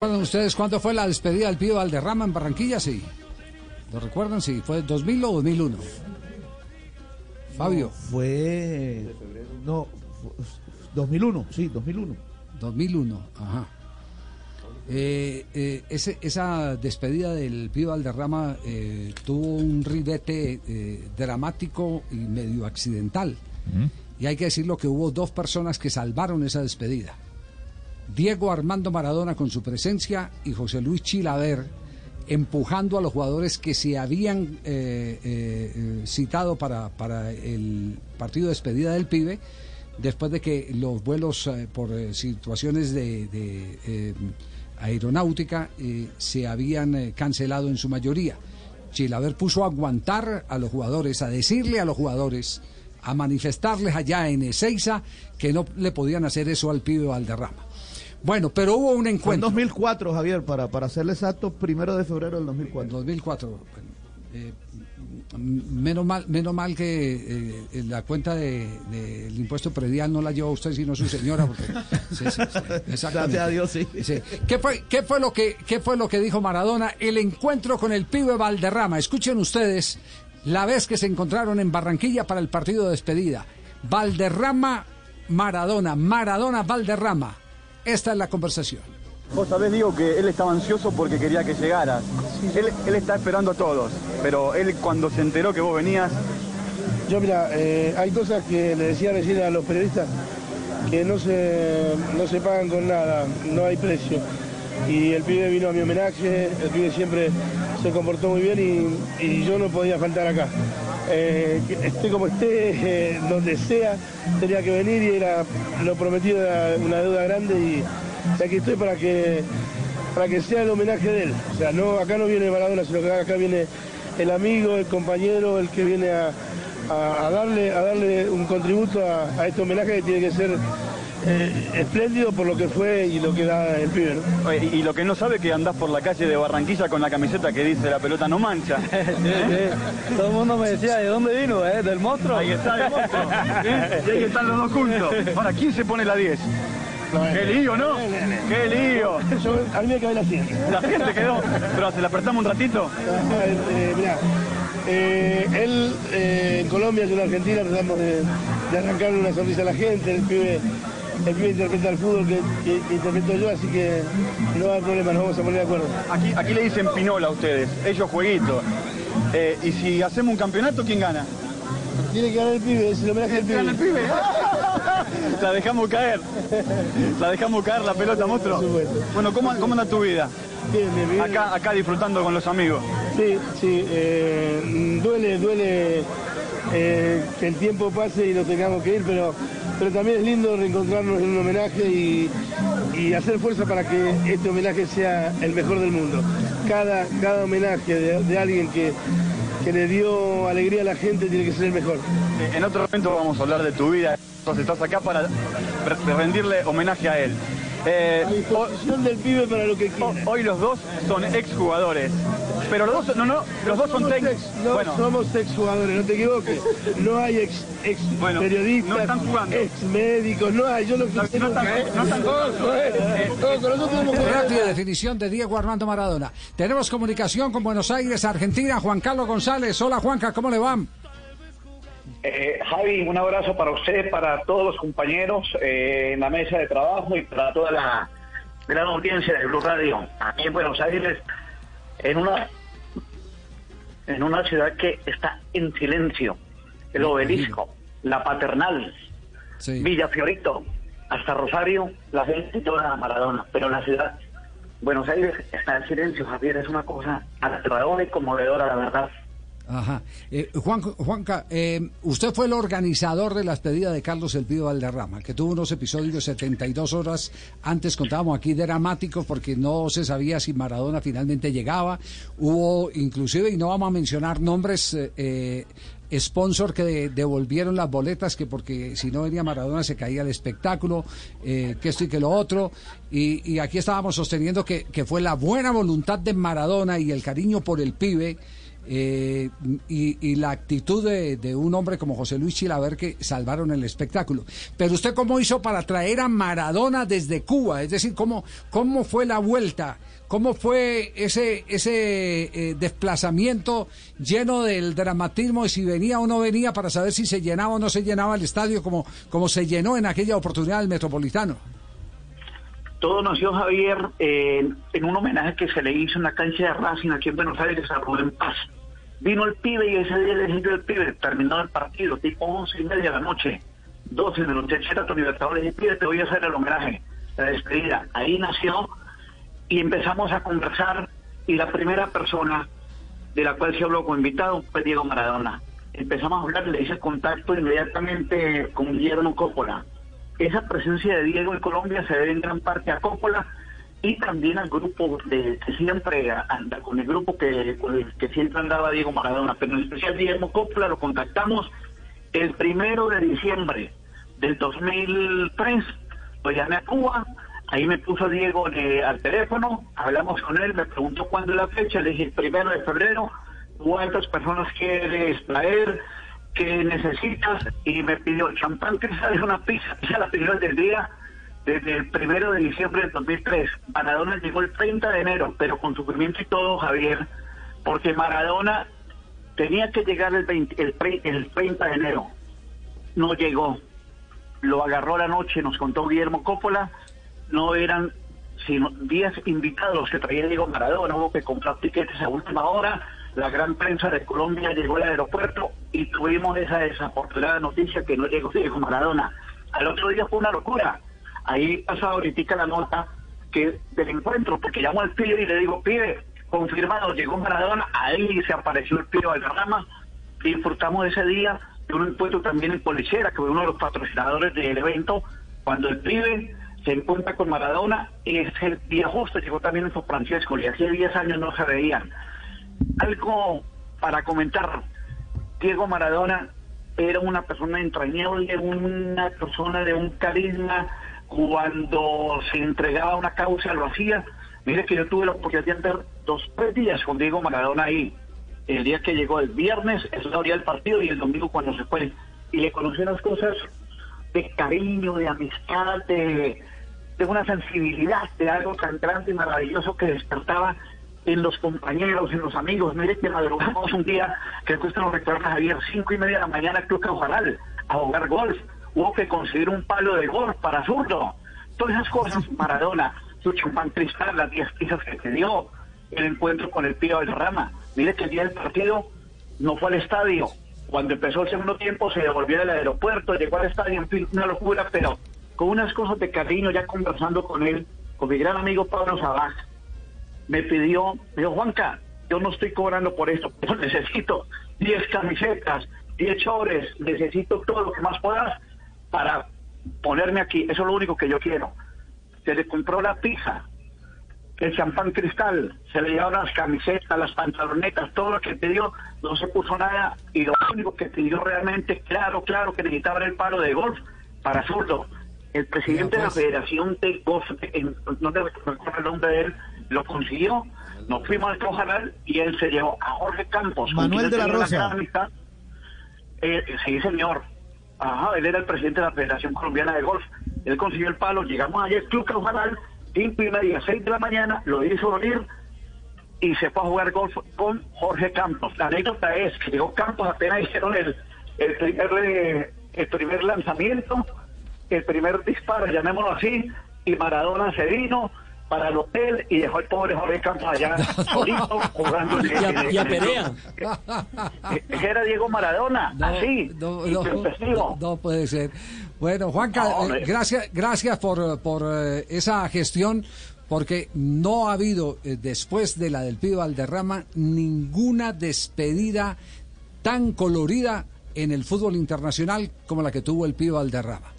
¿Recuerdan ustedes cuándo fue la despedida del Pío Valderrama en Barranquilla? Sí. ¿Lo recuerdan? Sí. ¿Fue 2000 o 2001? Fabio. Fue. No, 2001, sí, 2001. 2001, ajá. Eh, eh, ese, esa despedida del Pío Valderrama eh, tuvo un ribete eh, dramático y medio accidental. Y hay que decirlo que hubo dos personas que salvaron esa despedida. Diego Armando Maradona con su presencia y José Luis Chilaver empujando a los jugadores que se habían eh, eh, eh, citado para, para el partido de despedida del pibe después de que los vuelos por situaciones de, aeronáutica se habían cancelado en su mayoría. Chilaver puso a aguantar a los jugadores, a decirle a los jugadores, a manifestarles allá en Ezeiza que no le podían hacer eso al pibe Valderrama. Bueno, pero hubo un Fue en encuentro. 2004, Javier, para, para serle exacto, primero de febrero del 2004. 2004. bueno, eh, menos mal, menos mal que eh, la cuenta del de, del impuesto predial no la lleva usted sino su señora. Porque, sí, sí, sí, exactamente. Gracias a Dios. ¿Qué, fue, qué, fue lo que, ¿Qué fue lo que dijo Maradona? El encuentro con el pibe Valderrama. Escuchen ustedes la vez que se encontraron en Barranquilla para el partido de despedida. Valderrama, Maradona, Maradona, Valderrama. Esta es la conversación. Vos sabés, digo que él estaba ansioso porque quería que llegaras. Él, él está esperando a todos, pero él cuando se enteró que vos venías, Yo, mira, eh, hay cosas que le decía recién a los periodistas que no se, no se pagan con nada, no hay precio. Y el pibe vino a mi homenaje, el pibe siempre se comportó muy bien y, yo no podía faltar acá. Eh, esté como esté, eh, donde sea, tenía que venir y era lo prometido era una deuda grande y, aquí estoy para que para que sea el homenaje de él. O sea, no, acá no viene Maradona, sino que acá viene el amigo, el compañero, el que viene a darle, a darle un contributo a, a este homenaje que tiene que ser eh, espléndido por lo que fue y lo que da el pibe. ¿no? eh, y, y lo que no sabe que andás por la calle de Barranquilla con la camiseta que dice la pelota no mancha. Todo el mundo me decía, ¿de dónde vino? Eh? ¿Del monstruo? Ahí está el monstruo. ¿eh? Y ahí están los dos juntos. Ahora, ¿quién se pone la 10? Qué lío, ¿no? Qué lío. Yo, a mí me cabe la siguiente. La gente quedó. Pero se la prestamos un ratito. Eh, mirá, eh, él eh, en Colombia, yo en Argentina, tratamos de, de arrancarle una sonrisa a la gente, el pibe, el pibe interpreta el fútbol que, que- que interpreto yo, así que no hay problema, nos vamos a poner de acuerdo. Aquí, aquí le dicen pinola a ustedes. Ellos jueguitos. Eh, y si hacemos un campeonato, ¿quién gana? Tiene que ganar el pibe, es el homenaje del Gana el pibe. pibe. La dejamos caer. La dejamos caer la pelota, monstruo. Bueno, ¿cómo, cómo anda tu vida? Bien, bien, bien. Acá, acá disfrutando con los amigos. Sí, sí, eh, duele, duele eh, que el tiempo pase y nos tengamos que ir, pero, pero también es lindo reencontrarnos en un homenaje y, y hacer fuerza para que este homenaje sea el mejor del mundo. Cada, cada homenaje de, de alguien que, que le dio alegría a la gente tiene que ser el mejor. En otro momento vamos a hablar de tu vida. Entonces estás acá para re- rendirle homenaje a él. Eh, A disposición del pibe para lo que quiera. hoy los dos son exjugadores. Pero los dos, no, no, los dos son técnicos. ex- no Bueno, somos ex jugadores, no te equivoques. No hay ex, ex Bueno, periodistas, no están jugando. ex médicos, no hay. Yo lo que No, sé no es están- que- no están- Ojo, eh. Definición de Diego Armando Maradona. Tenemos comunicación con Buenos Aires, Argentina. Juan Carlos González. Hola Juanca, ¿cómo le van? Eh, Javi, un abrazo para usted, para todos los compañeros eh, en la mesa de trabajo y para toda la gran audiencia de Blue Radio aquí en Buenos Aires, en una en una ciudad que está en silencio, el obelisco, la paternal, Sí. Villa Fiorito, hasta Rosario, la gente toda a Maradona, pero la ciudad, Buenos Aires está en silencio, Javier, es una cosa aterradora y conmovedora, la verdad. Ajá. Eh, Juan, Juanca, eh, usted fue el organizador de la despedida de Carlos El Pío Valderrama, que tuvo unos episodios de 72 horas. Antes contábamos aquí dramáticos porque no se sabía si Maradona finalmente llegaba. Hubo inclusive, y no vamos a mencionar nombres, eh, eh, sponsor que de- devolvieron las boletas que porque si no venía Maradona se caía el espectáculo, eh, que esto y que lo otro. Y, y aquí estábamos sosteniendo que, que fue la buena voluntad de Maradona y el cariño por el pibe eh, y, la actitud de, de un hombre como José Luis Chilaver que salvaron el espectáculo. Pero usted cómo hizo para traer a Maradona desde Cuba, es decir, cómo, cómo fue la vuelta. ¿Cómo fue ese, ese eh, desplazamiento lleno del dramatismo y si venía o no venía para saber si se llenaba o no se llenaba el estadio como, como se llenó en aquella oportunidad el Metropolitano? Todo nació Javier en un homenaje que se le hizo en la cancha de Racing aquí en Buenos Aires a Rubén Paz. Vino el pibe y ese día le el pibe, terminó el partido, tipo once y media de la noche, 12 de la noche, Sheraton Libertadores, y pibe, te voy a hacer el homenaje, la despedida. Ahí nació y empezamos a conversar y la primera persona de la cual se habló como invitado fue Diego Maradona. Empezamos a hablar, le hice contacto inmediatamente con Guillermo Coppola. Esa presencia de Diego en Colombia se debe en gran parte a Coppola y también al grupo de, que siempre anda, con el grupo que, con el que siempre andaba Diego Maradona, pero en especial Guillermo Coppola lo contactamos el primero de diciembre del 2003, lo llamé a Cuba, Ahí me puso Diego eh, al teléfono, hablamos con él, me preguntó cuándo es la fecha, le dije el primero de febrero, cuántas personas quieres traer, qué necesitas, y me pidió el champán que sale una pizza, esa la pidió del día, desde el primero de diciembre del 2003. Maradona llegó el 30 de enero, pero con sufrimiento y todo, Javier, porque Maradona tenía que llegar el, 20, el, el 30 de enero, no llegó, lo agarró la noche, nos contó Guillermo Coppola, no eran sino 10 invitados que traía Diego Maradona, hubo que comprar tiquetes a última hora, la gran prensa de Colombia llegó al aeropuerto y tuvimos esa desafortunada noticia que no llegó Diego Maradona. Al otro día fue una locura. Ahí pasado ahorita la nota que del encuentro, porque llamó al pibe y le digo, pibe, confirmado, llegó Maradona, ahí se apareció el pibe del rama, disfrutamos ese día de un encuentro también en Policera, que fue uno de los patrocinadores del evento, cuando el pibe se encuentra con Maradona es el día justo, llegó también en San Francisco y hacía 10 años no se veían. Algo para comentar, Diego Maradona era una persona entrañable, una persona de un carisma, cuando se entregaba una causa lo hacía. Mire que yo tuve la oportunidad de andar dos, tres días con Diego Maradona ahí. El día que llegó el viernes, es la hora del partido, y el domingo cuando se fue. Y le conocí las cosas de cariño, de amistad, de, de una sensibilidad, de algo tan grande y maravilloso que despertaba en los compañeros, en los amigos. Mire que madrugamos un día, creo que usted lo recuerda, Javier, cinco y media de la mañana, Club Caujaral, a jugar golf. Hubo que conseguir un palo de golf para zurdo. Todas esas cosas, Maradona, su champán cristal, las diez piezas que te dio, el encuentro con el Pío del Rama. Mire que el día del partido no fue al estadio. Cuando empezó el segundo tiempo se devolvió del aeropuerto, llegó al estadio, en fin, una locura, pero con unas cosas de cariño, ya conversando con él, con mi gran amigo Pablo Sabaj, me pidió, me dijo, Juanca, yo no estoy cobrando por esto, pero necesito 10 camisetas, 10 chores, necesito todo lo que más puedas para ponerme aquí. Eso es lo único que yo quiero. Se le compró la pizza, el champán cristal, se le llevaron las camisetas, las pantalonetas, todo lo que pidió, no se puso nada. Y lo único que pidió realmente, claro, claro, que necesitaba el palo de golf para zurdo el presidente de la pues. Federación de Golf, no recuerdo el nombre de él, lo consiguió. Nos fuimos al Cojaral y él se llevó a Jorge Campos. Manuel de la Rosa. Eh, sí, señor. Ajá, él era el presidente de la Federación Colombiana de Golf. Él consiguió el palo. Llegamos ayer, Club Cojaral, cinco y media, seis de la mañana, lo hizo venir y se fue a jugar golf con Jorge Campos. La anécdota es que llegó Campos, apenas hicieron el, el, primer, eh, el primer lanzamiento el primer disparo, llamémoslo así, y Maradona se vino para el hotel y dejó el pobre Jorge Campos allá solito jugando. Y a, y a Perea. Era Diego Maradona, así, no, no, no, puede ser. Bueno, Juanca, eh, gracias, gracias por, por eh, esa gestión porque no ha habido, eh, después de la del Pío Valderrama, ninguna despedida tan colorida en el fútbol internacional como la que tuvo el Pío Valderrama.